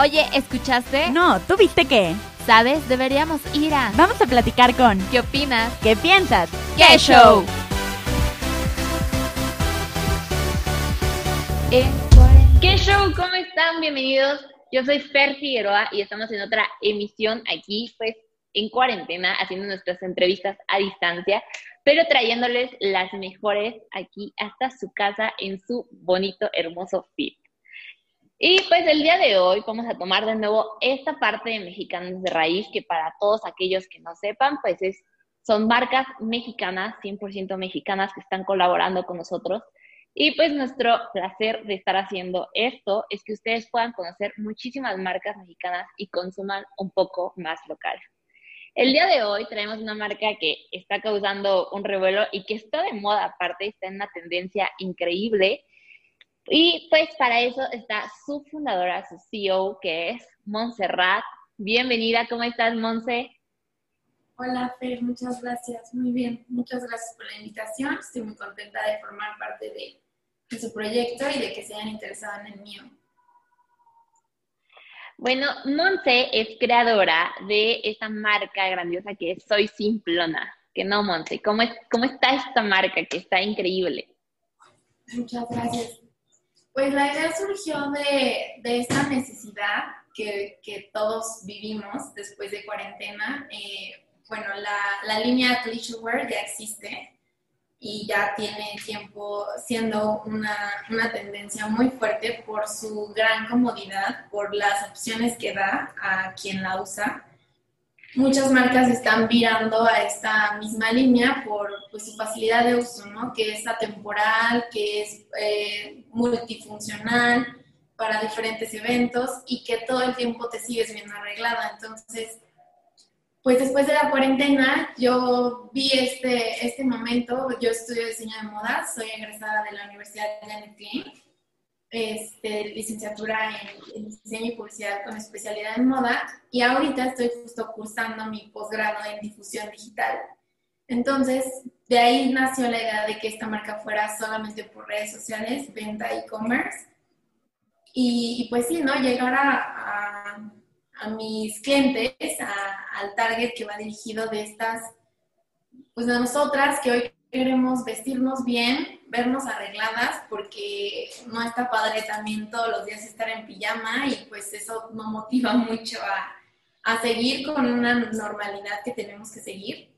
Oye, ¿escuchaste? No, ¿tú viste qué? ¿Sabes? Deberíamos ir a... Vamos a platicar con... ¿Qué opinas? ¿Qué piensas? ¡Qué show! ¿Qué show? ¿Cómo están? Bienvenidos. Yo soy Fer Figueroa y estamos en otra emisión aquí, pues en cuarentena, haciendo nuestras entrevistas a distancia, pero trayéndoles las mejores aquí hasta su casa en su bonito, hermoso fit. Y pues el día de hoy vamos a tomar de nuevo esta parte de Mexicanos de Raíz, que para todos aquellos que no sepan, pues es, son marcas mexicanas, 100% mexicanas, que están colaborando con nosotros. Y pues nuestro placer de estar haciendo esto es que ustedes puedan conocer muchísimas marcas mexicanas y consuman un poco más local. El día de hoy traemos una marca que está causando un revuelo y que está de moda aparte, está en una tendencia increíble. Y pues para eso está su fundadora, su CEO, que es Montserrat. Bienvenida, ¿cómo estás, Monse? Hola, Fer, muchas gracias. Muy bien, muchas gracias por la invitación. Estoy muy contenta de formar parte de, de su proyecto y de que se hayan interesado en el mío. Bueno, Monse es creadora de esta marca grandiosa que es Soy Simplona. Que no, Monse, ¿cómo, es, ¿cómo está esta marca que está increíble? Muchas gracias. Pues la idea surgió de, de esta necesidad que, que, todos vivimos después de cuarentena. Eh, bueno, la, la línea Wear ya existe, y ya tiene tiempo siendo una, una, tendencia muy fuerte por su gran comodidad, por las opciones que da a quien la usa. Muchas marcas están virando a esta misma línea por pues, su facilidad de uso, ¿no? que es atemporal, que es eh, multifuncional para diferentes eventos y que todo el tiempo te sigues bien arreglada. Entonces, pues después de la cuarentena yo vi este, este momento, yo estudio diseño de moda, soy egresada de la Universidad de Klein, este, licenciatura en, en, diseño y publicidad con especialidad en moda y ahorita estoy justo cursando mi posgrado en difusión digital. Entonces, de ahí nació la idea de que esta marca fuera solamente por redes sociales, venta e-commerce. Y, y, pues sí, ¿no? Llegar a, mis clientes, al target que va dirigido de estas, pues de nosotras que hoy queremos vestirnos bien, vernos arregladas, porque no está padre también todos los días estar en pijama y pues eso no motiva mucho a, a seguir con una normalidad que tenemos que seguir.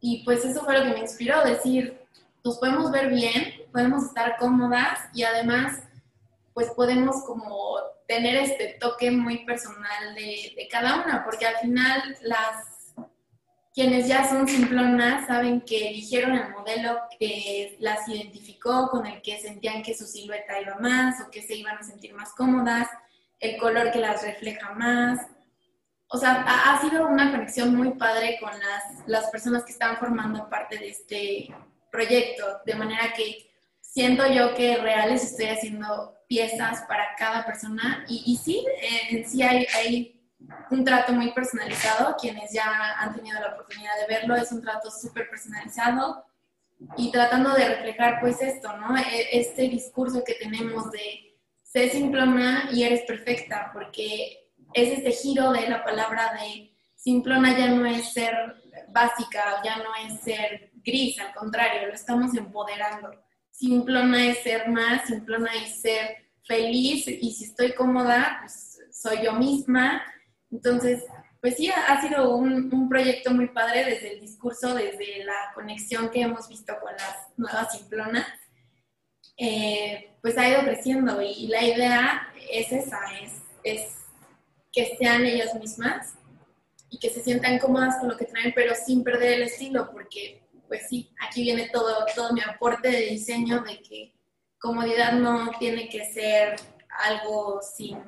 Y pues eso fue lo que me inspiró, decir, nos podemos ver bien, podemos estar cómodas y además pues podemos como tener este toque muy personal de, de, cada una, porque al final las quienes ya son simplonas saben que eligieron el modelo que las identificó, con el que sentían que su silueta iba más o que se iban a sentir más cómodas, el color que las refleja más. O sea, ha, sido una conexión muy padre con las, las personas que están formando parte de este proyecto, de manera que siento yo que reales estoy haciendo piezas para cada persona y, y sí, en sí hay, hay, un trato muy personalizado, quienes ya han tenido la oportunidad de verlo, es un trato súper personalizado y tratando de reflejar pues esto, ¿no? E, este discurso que tenemos de sé simplona y eres perfecta, porque es este giro de la palabra de simplona ya no es ser básica, ya no es ser gris, al contrario, lo estamos empoderando. Simplona es ser más, simplona es ser feliz y si estoy cómoda, pues soy yo misma. Entonces, pues sí, ha sido un, un, proyecto muy padre desde el discurso, desde la conexión que hemos visto con las nuevas simplonas. Eh, pues ha ido creciendo y, y, la idea es esa, es, es que sean ellas mismas y que se sientan cómodas con lo que traen, pero sin perder el estilo, porque pues sí, aquí viene todo, todo mi aporte de diseño de que comodidad no tiene que ser algo sin,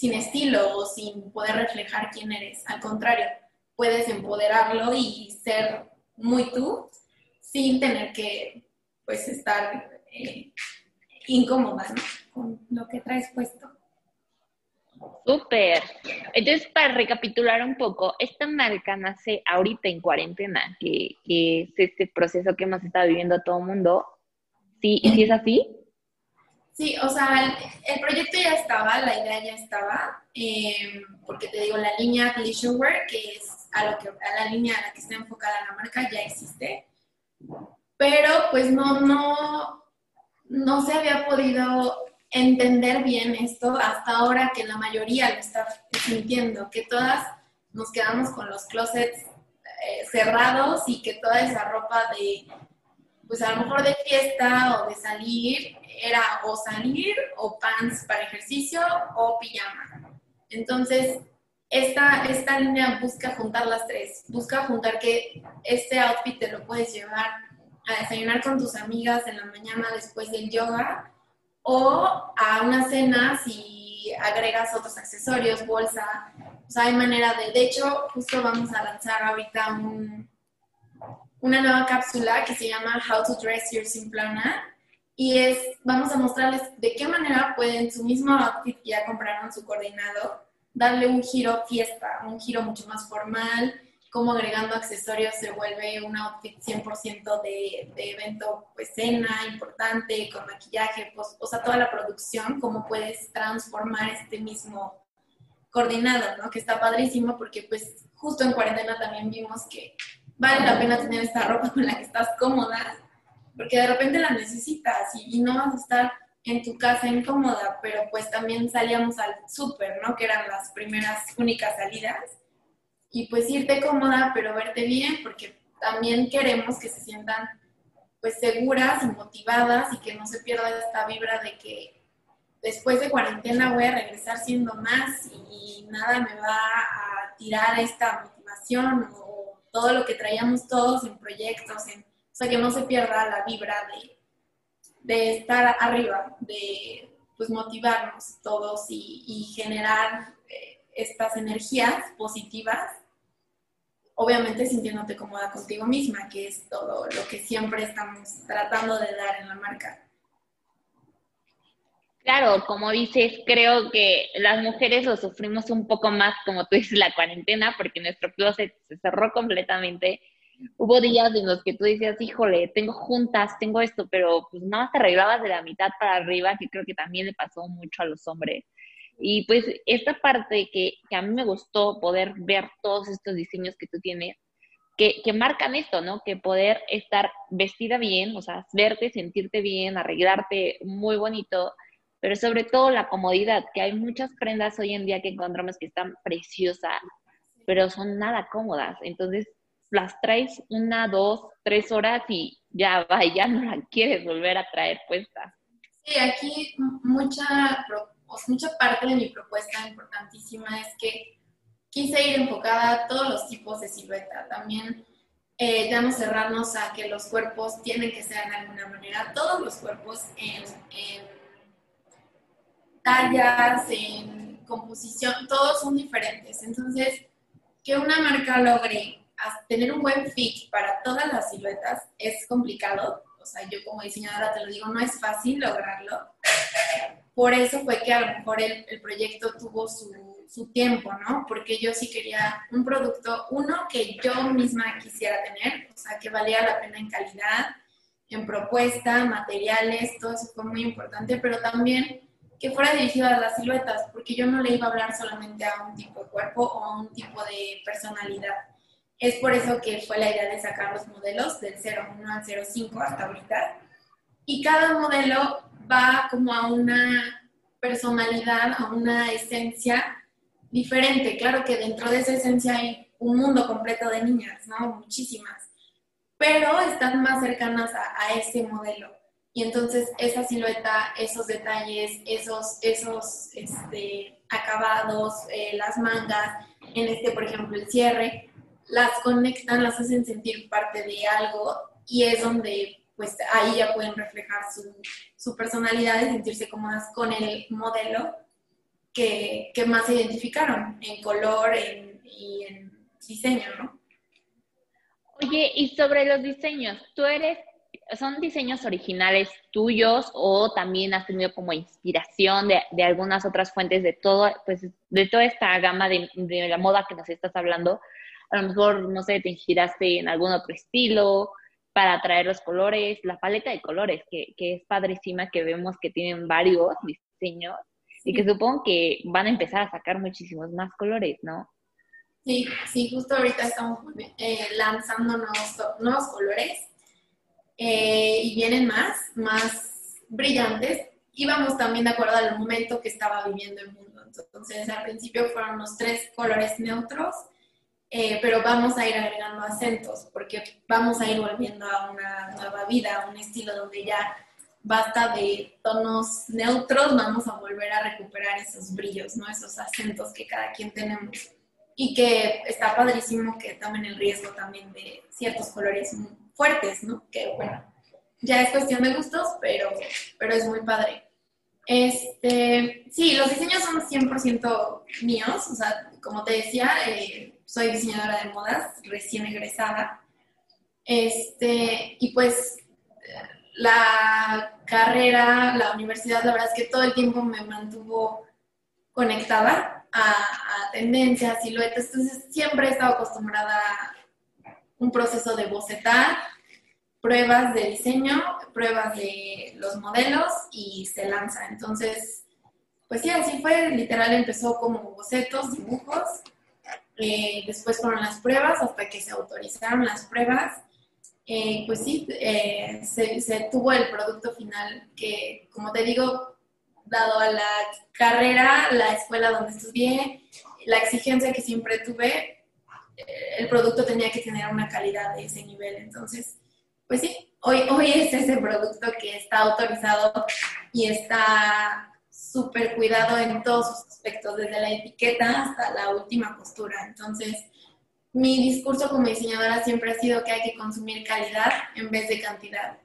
sin estilo o sin poder reflejar quién eres. Al contrario, puedes empoderarlo y ser muy tú sin tener que pues estar eh, incómoda con lo que traes puesto. Súper. Entonces, para recapitular un poco, esta marca nace ahorita en cuarentena, que, es este proceso que hemos estado viviendo todo el mundo. ¿Sí, ¿Sí es así? Sí, o sea, el, proyecto ya estaba, la idea ya estaba, em, porque te digo, la línea Collision Wear, que es a, lo que, a la línea a la que está enfocada la marca, ya existe. Pero pues no, no, no se había podido entender bien esto hasta ahora que la mayoría lo está sintiendo, que todas nos quedamos con los closets eh, cerrados y que toda esa ropa de, pues a lo mejor de fiesta o de salir, era o salir o pants para ejercicio o pijama. Entonces, esta, esta línea busca juntar las tres, busca juntar que este outfit te lo puedes llevar a desayunar con tus amigas en la mañana después del yoga o a una cena si agregas otros accesorios, bolsa. O sea, hay manera de... De hecho, justo vamos a lanzar ahorita un, una nueva cápsula que se llama How to Dress Your Simplona y es, vamos a mostrarles de qué manera pueden su mismo outfit que ya compraron su coordinado, darle un giro fiesta, un giro mucho más formal, como agregando accesorios se vuelve un outfit 100% de, de, evento, pues cena importante, con maquillaje, pues, o sea, toda la producción, cómo puedes transformar este mismo coordinado, ¿no? Que está padrísimo porque pues justo en cuarentena también vimos que vale la pena tener esta ropa con la que estás cómoda porque de repente la necesitas y, no vas a estar en tu casa incómoda, pero pues también salíamos al súper, ¿no? Que eran las primeras únicas salidas. Y pues irte cómoda, pero verte bien, porque también queremos que se sientan pues seguras y motivadas y que no se pierda esta vibra de que después de cuarentena voy a regresar siendo más y, y nada me va a tirar esta motivación o todo lo que traíamos todos en proyectos, en sea, que no se pierda la vibra de, de estar arriba, de pues motivarnos todos y, generar eh, estas energías positivas, obviamente sintiéndote cómoda contigo misma, que es todo lo que siempre estamos tratando de dar en la marca. Claro, como dices, creo que las mujeres lo sufrimos un poco más, como tú dices, la cuarentena, porque nuestro closet se cerró completamente hubo días en los que tú decías, híjole, tengo juntas, tengo esto, pero pues nada más te arreglabas de la mitad para arriba, que creo que también le pasó mucho a los hombres. Y pues esta parte que, que a mí me gustó poder ver todos estos diseños que tú tienes, que, que, marcan esto, ¿no? Que poder estar vestida bien, o sea, verte, sentirte bien, arreglarte muy bonito, pero sobre todo la comodidad, que hay muchas prendas hoy en día que encontramos que están preciosas, pero son nada cómodas. Entonces, las traes una, dos, tres horas y ya va, ya no la quieres volver a traer puesta. Sí, aquí mucha, mucha parte de mi propuesta importantísima es que quise ir enfocada a todos los tipos de silueta. También eh, ya no cerrarnos a que los cuerpos tienen que ser de alguna manera, todos los cuerpos en, en tallas, en composición, todos son diferentes. Entonces, que una marca logre tener un buen fit para todas las siluetas es complicado. O sea, yo como diseñadora te lo digo, no es fácil lograrlo. Por eso fue que a lo mejor el, el proyecto tuvo su, su, tiempo, ¿no? Porque yo sí quería un producto, uno que yo misma quisiera tener, o sea, que valía la pena en calidad, en propuesta, materiales, todo eso fue muy importante, pero también que fuera dirigido a las siluetas, porque yo no le iba a hablar solamente a un tipo de cuerpo o a un tipo de personalidad es por eso que fue la idea de sacar los modelos del 01 al 05 hasta ahorita. Y cada modelo va como a una personalidad, a una esencia diferente. Claro que dentro de esa esencia hay un mundo completo de niñas, ¿no? Muchísimas. Pero están más cercanas a, ese modelo. Y entonces esa silueta, esos detalles, esos, esos este, acabados, eh, las mangas, en este, por ejemplo, el cierre, las conectan, las hacen sentir parte de algo y es donde pues ahí ya pueden reflejar su, su personalidad y sentirse cómodas con el modelo que, que más se identificaron en color y en diseño, ¿no? Oye, y sobre los diseños, ¿tú eres, son diseños originales tuyos o también has tenido como inspiración de, de algunas otras fuentes de todo, pues de toda esta gama de, de la moda que nos estás hablando? a lo mejor, no sé, te inspiraste en algún otro estilo para traer los colores, la paleta de colores, que, que es padrísima, que vemos que tienen varios diseños y que supongo que van a empezar a sacar muchísimos más colores, ¿no? Sí, sí, justo ahorita estamos eh, lanzando nuevos, nuevos colores eh, y vienen más, más brillantes y vamos también de acuerdo al momento que estaba viviendo el mundo. Entonces, al principio fueron los tres colores neutros, eh, pero vamos a ir agregando acentos porque vamos a ir volviendo a una nueva vida, a un estilo donde ya basta de tonos neutros, vamos a volver a recuperar esos brillos, ¿no? Esos acentos que cada quien tenemos. Y que está padrísimo que tomen el riesgo también de ciertos colores fuertes, ¿no? Que bueno, ya es cuestión de gustos, pero, pero es muy padre. Este, sí, los diseños son 100% míos, o sea, como te decía, eh, soy diseñadora de modas, recién egresada. Este, y pues la carrera, la universidad, la verdad es que todo el tiempo me mantuvo conectada a, tendencias, siluetas, entonces siempre he estado acostumbrada a un proceso de bocetar, pruebas de diseño, pruebas de los modelos y se lanza. Entonces, pues sí, así fue, literal empezó como bocetos, dibujos, eh, después fueron las pruebas hasta que se autorizaron las pruebas eh, pues sí, eh, se, tuvo el producto final que, como te digo, dado a la carrera, la escuela donde estudié, la exigencia que siempre tuve, el producto tenía que tener una calidad de ese nivel. Entonces, pues sí, hoy, hoy es ese producto que está autorizado y está súper cuidado en todos sus aspectos, desde la etiqueta hasta la última costura. Entonces, mi discurso como diseñadora siempre ha sido que hay que consumir calidad en vez de cantidad.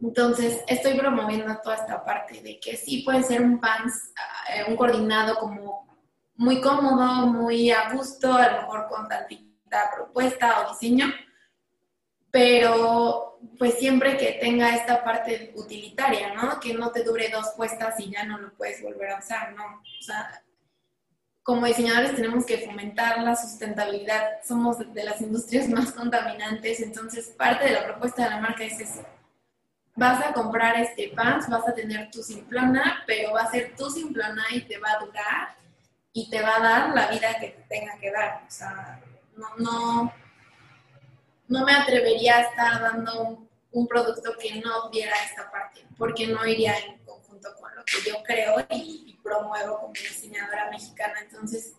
Entonces, estoy promoviendo toda esta parte de que sí puede ser un pants, eh, un coordinado como muy cómodo, muy a gusto, a lo mejor con tantita propuesta o diseño, pero pues siempre que tenga esta parte utilitaria, ¿no? Que no te dure dos puestas y ya no lo puedes volver a usar, ¿no? O sea, como diseñadores tenemos que fomentar la sustentabilidad. Somos de las industrias más contaminantes, entonces parte de la propuesta de la marca es eso. Vas a comprar este pants, vas a tener tu simplona, pero va a ser tu simplona y te va a durar y te va a dar la vida que te tenga que dar. O sea, no, no, no me atrevería a estar dando un, un producto que no diera esta parte, porque no iría en con lo que yo creo y, promuevo como diseñadora mexicana. Entonces,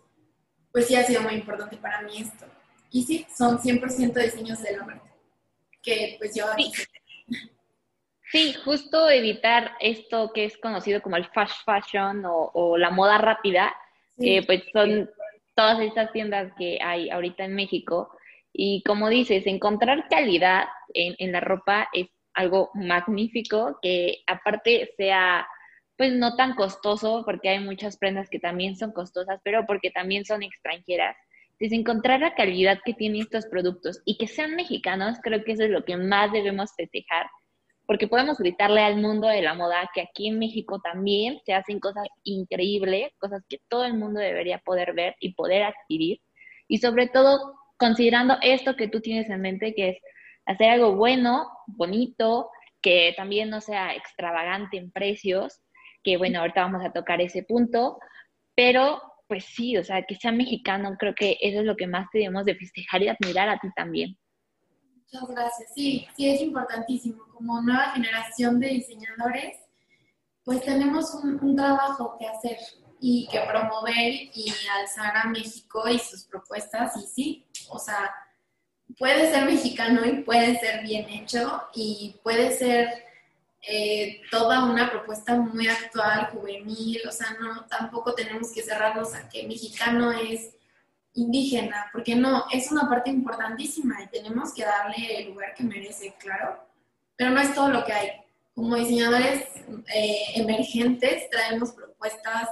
pues sí ha sido muy importante para mí esto. Y sí, son 100% diseños de la marca, que pues yo... Sí. sí. justo evitar esto que es conocido como el fast fashion o, la moda rápida, eh, pues son todas estas tiendas que hay ahorita en México. Y como dices, encontrar calidad en, en la ropa es algo magnífico, que aparte sea pues no tan costoso, porque hay muchas prendas que también son costosas, pero porque también son extranjeras. Entonces, encontrar la calidad que tienen estos productos y que sean mexicanos, creo que eso es lo que más debemos festejar, porque podemos gritarle al mundo de la moda que aquí en México también se hacen cosas increíbles, cosas que todo el mundo debería poder ver y poder adquirir. Y sobre todo, considerando esto que tú tienes en mente, que es hacer algo bueno, bonito, que también no sea extravagante en precios, que bueno, ahorita vamos a tocar ese punto, pero pues sí, o sea, que sea mexicano, creo que eso es lo que más tenemos de festejar y admirar a ti también. Muchas gracias. Sí, sí, es importantísimo. Como nueva generación de diseñadores, pues tenemos un, un trabajo que hacer y que promover y alzar a México y sus propuestas. Y sí, o sea, puede ser mexicano y puede ser bien hecho y puede ser eh, toda una propuesta muy actual, juvenil, o sea, no, tampoco tenemos que cerrarnos a que mexicano es indígena, porque no, es una parte importantísima y tenemos que darle el lugar que merece, claro, pero no es todo lo que hay. Como diseñadores eh, emergentes traemos propuestas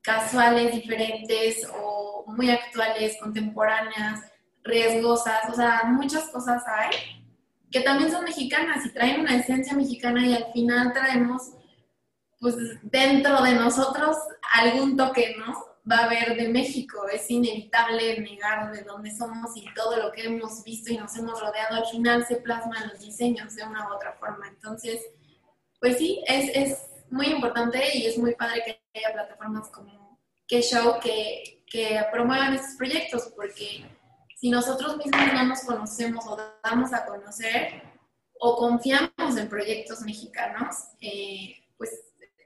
casuales, diferentes o muy actuales, contemporáneas, riesgosas, o sea, muchas cosas hay que también son mexicanas y traen una esencia mexicana y al final traemos, pues dentro de nosotros algún toque, ¿no? va a haber de México. Es inevitable negar de dónde somos y todo lo que hemos visto y nos hemos rodeado al final se plasma en los diseños de una u otra forma. Entonces, pues sí, es, es muy importante y es muy padre que haya plataformas como K-Show que, que promuevan estos proyectos porque si nosotros mismos no nos conocemos o damos a conocer o confiamos en proyectos mexicanos, eh, pues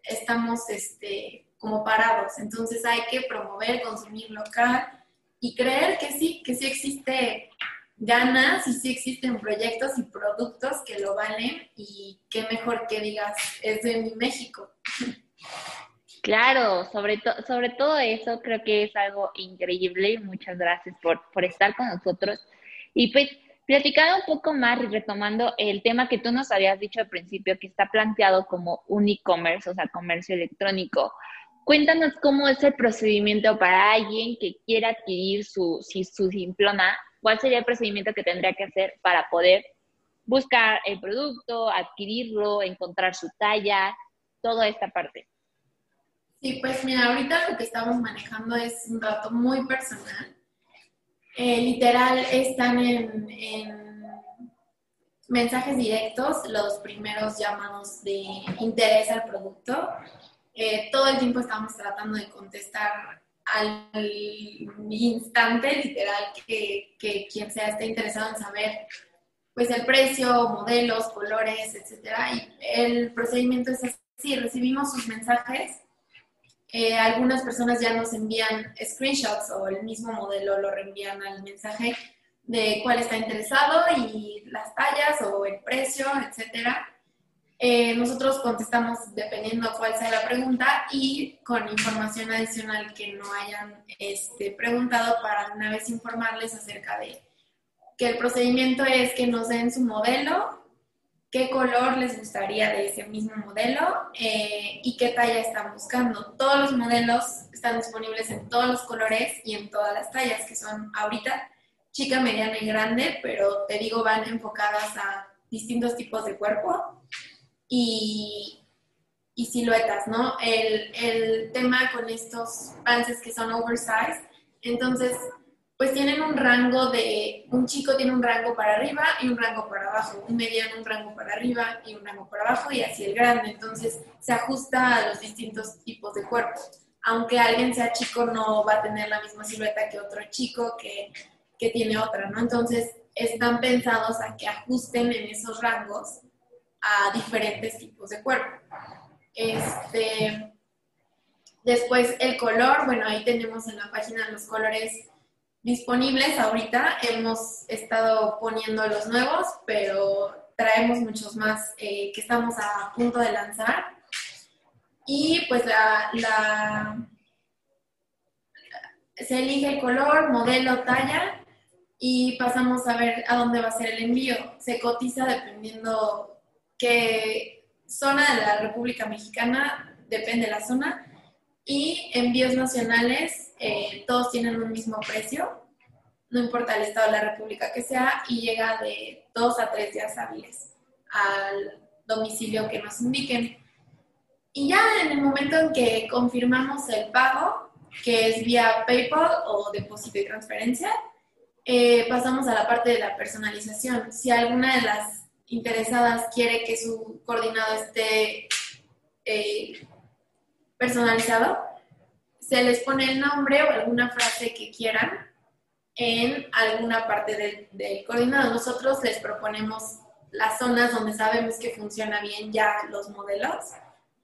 estamos este, como parados. Entonces hay que promover, consumir local y creer que sí, que sí existe ganas y sí existen proyectos y productos que lo valen y qué mejor que digas, es de mi México. Claro, sobre, sobre todo eso creo que es algo increíble. Muchas gracias por, por estar con nosotros. Y pues, platicando un poco más y retomando el tema que tú nos habías dicho al principio, que está planteado como un e-commerce, o sea, comercio electrónico. Cuéntanos cómo es el procedimiento para alguien que quiera adquirir su, su simplona. ¿Cuál sería el procedimiento que tendría que hacer para poder buscar el producto, adquirirlo, encontrar su talla, toda esta parte? Sí, pues mira, ahorita lo que estamos manejando es un dato muy personal. Eh, literal, están en, mensajes directos los primeros llamados de interés al producto. Eh, todo el tiempo estamos tratando de contestar al instante, literal, que, que, quien sea esté interesado en saber pues el precio, modelos, colores, etcétera. Y el procedimiento es así, recibimos sus mensajes eh, algunas personas ya nos envían screenshots o el mismo modelo lo reenvían al mensaje de cuál está interesado y las tallas o el precio, etcétera. Eh, nosotros contestamos dependiendo cuál sea la pregunta y con información adicional que no hayan este, preguntado para una vez informarles acerca de que el procedimiento es que nos den su modelo, qué color les gustaría de ese mismo modelo eh, y qué talla están buscando. Todos los modelos están disponibles en todos los colores y en todas las tallas, que son ahorita chica, mediana y grande, pero te digo, van enfocadas a distintos tipos de cuerpo y, y siluetas, ¿no? El, el tema con estos pants que son oversized, entonces pues tienen un rango de, un chico tiene un rango para arriba y un rango para abajo, un mediano un rango para arriba y un rango para abajo y así el grande. Entonces se ajusta a los distintos tipos de cuerpos. Aunque alguien sea chico, no va a tener la misma silueta que otro chico que, que tiene otra, ¿no? Entonces están pensados a que ajusten en esos rangos a diferentes tipos de cuerpo. Este, después el color, bueno, ahí tenemos en la página los colores disponibles ahorita. Hemos estado poniendo los nuevos, pero traemos muchos más eh, que estamos a punto de lanzar. Y pues la, la, se elige el color, modelo, talla y pasamos a ver a dónde va a ser el envío. Se cotiza dependiendo qué zona de la República Mexicana, depende de la zona. Y envíos nacionales eh, todos tienen un mismo precio, no importa el estado de la república que sea, y llega de dos a tres días hábiles al domicilio que nos indiquen. Y ya en el momento en que confirmamos el pago, que es vía PayPal o depósito y transferencia, eh, pasamos a la parte de la personalización. Si alguna de las interesadas quiere que su coordinado esté eh, personalizado, se les pone el nombre o alguna frase que quieran en alguna parte del, del, coordinado. Nosotros les proponemos las zonas donde sabemos que funciona bien ya los modelos,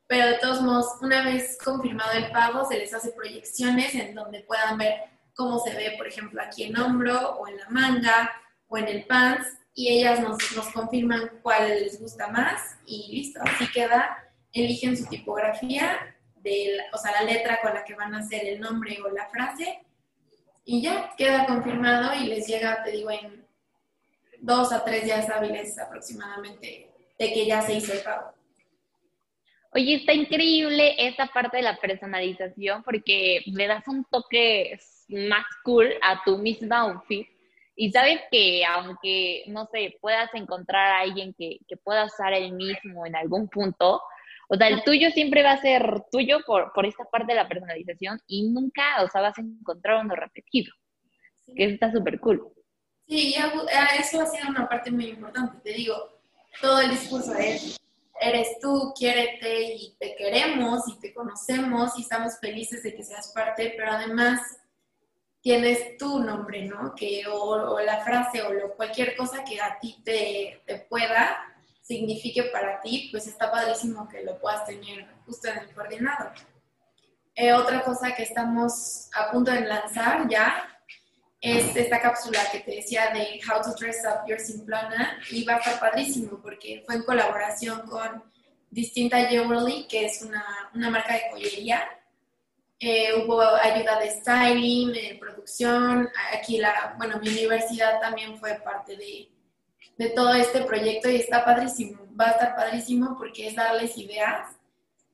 pero de todos modos, una vez confirmado el pago, se les hace proyecciones en donde puedan ver cómo se ve, por ejemplo, aquí en hombro o en la manga o en el pants y ellas nos, nos confirman cuál les gusta más y listo, así queda, eligen su tipografía de, o sea, la letra con la que van a hacer el nombre o la frase y ya queda confirmado y les llega, te digo, en dos a tres días hábiles aproximadamente de que ya se hizo el pago. Oye, está increíble esta parte de la personalización porque le das un toque más cool a tu misma outfit. Y sabes que aunque, no sé, puedas encontrar a alguien que, que pueda usar el mismo en algún punto, O sea, el tuyo siempre va a ser tuyo por, por esta parte de la personalización y nunca, o sea, vas a encontrar uno repetido, que está súper cool. Sí, eso ha sido una parte muy importante. Te digo, todo el discurso es, eres tú, quiérete y te queremos y te conocemos y estamos felices de que seas parte, pero además tienes tu nombre, ¿no? Que, o, la frase o lo, cualquier cosa que a ti te, te, pueda, signifique para ti, pues está padrísimo que lo puedas tener justo en el coordinador. Eh, otra cosa que estamos a punto de lanzar ya es esta cápsula que te decía de How to Dress Up Your Simplona y va a estar padrísimo porque fue en colaboración con Distinta Jewelry, que es una, una marca de joyería. Eh, hubo ayuda de styling, de producción. Aquí, la, bueno, mi universidad también fue parte de, de todo este proyecto y está padrísimo. Va a estar padrísimo porque es darles ideas.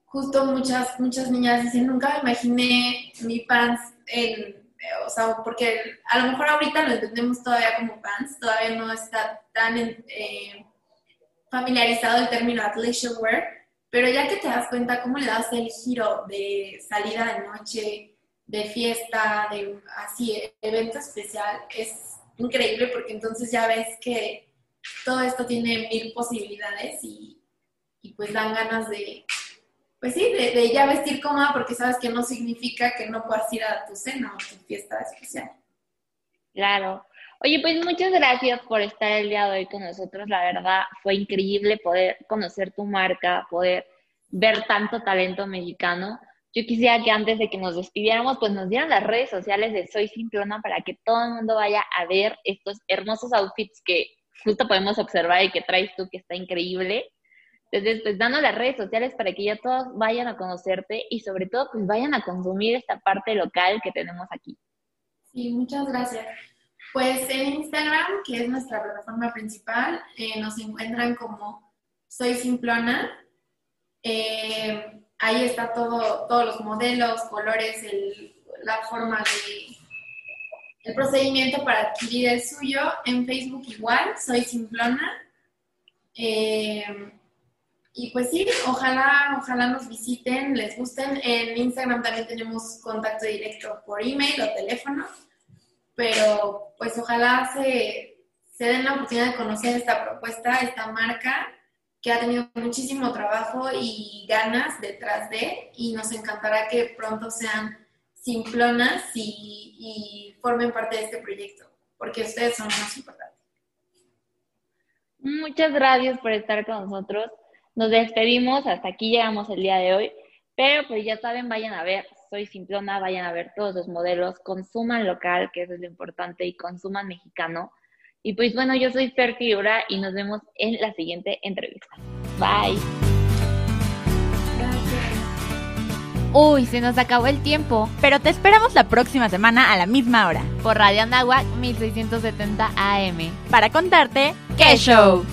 Justo muchas, muchas niñas dicen, nunca me imaginé mi pants en o sea, porque a lo mejor ahorita lo entendemos todavía como fans, todavía no está tan eh, familiarizado el término athleisure wear, pero ya que te das cuenta cómo le das el giro de salida de noche, de fiesta, de así, evento especial, es increíble porque entonces ya ves que todo esto tiene mil posibilidades y, y pues dan ganas de, pues sí, de, ya vestir cómoda porque sabes que no significa que no puedas ir a tu cena o tu fiesta especial. Claro. Oye, pues muchas gracias por estar el día de hoy con nosotros. La verdad fue increíble poder conocer tu marca, poder ver tanto talento mexicano. Yo quisiera que antes de que nos despidiéramos, pues nos dieran las redes sociales de Soy Simplona para que todo el mundo vaya a ver estos hermosos outfits que justo podemos observar y que traes tú, que está increíble. Entonces, pues dando las redes sociales para que ya todos vayan a conocerte y sobre todo pues vayan a consumir esta parte local que tenemos aquí. Sí, muchas gracias. Pues en Instagram, que es nuestra plataforma principal, eh, nos encuentran como Soy Simplona. Eh, ahí está todo, todos los modelos, colores, la forma de, el procedimiento para adquirir el suyo. En Facebook igual, Soy Simplona. Eh, y pues sí, ojalá, ojalá nos visiten, les gusten. En Instagram también tenemos contacto directo por email o teléfono, pero pues ojalá se, se den la oportunidad de conocer esta propuesta, esta marca que ha tenido muchísimo trabajo y ganas detrás de, y nos encantará que pronto sean simplonas y, y formen parte de este proyecto, porque ustedes son más importantes. Muchas gracias por estar con nosotros. Nos despedimos, hasta aquí llegamos el día de hoy, pero pues ya saben, vayan a ver, soy Simplona, vayan a ver todos los modelos, consuman local, que eso es lo importante, y consuman mexicano. Y pues bueno, yo soy Fer y nos vemos en la siguiente entrevista. Bye. Uy, se nos acabó el tiempo, pero te esperamos la próxima semana a la misma hora. Por Radio Anáhuac 1670 AM para contarte qué show.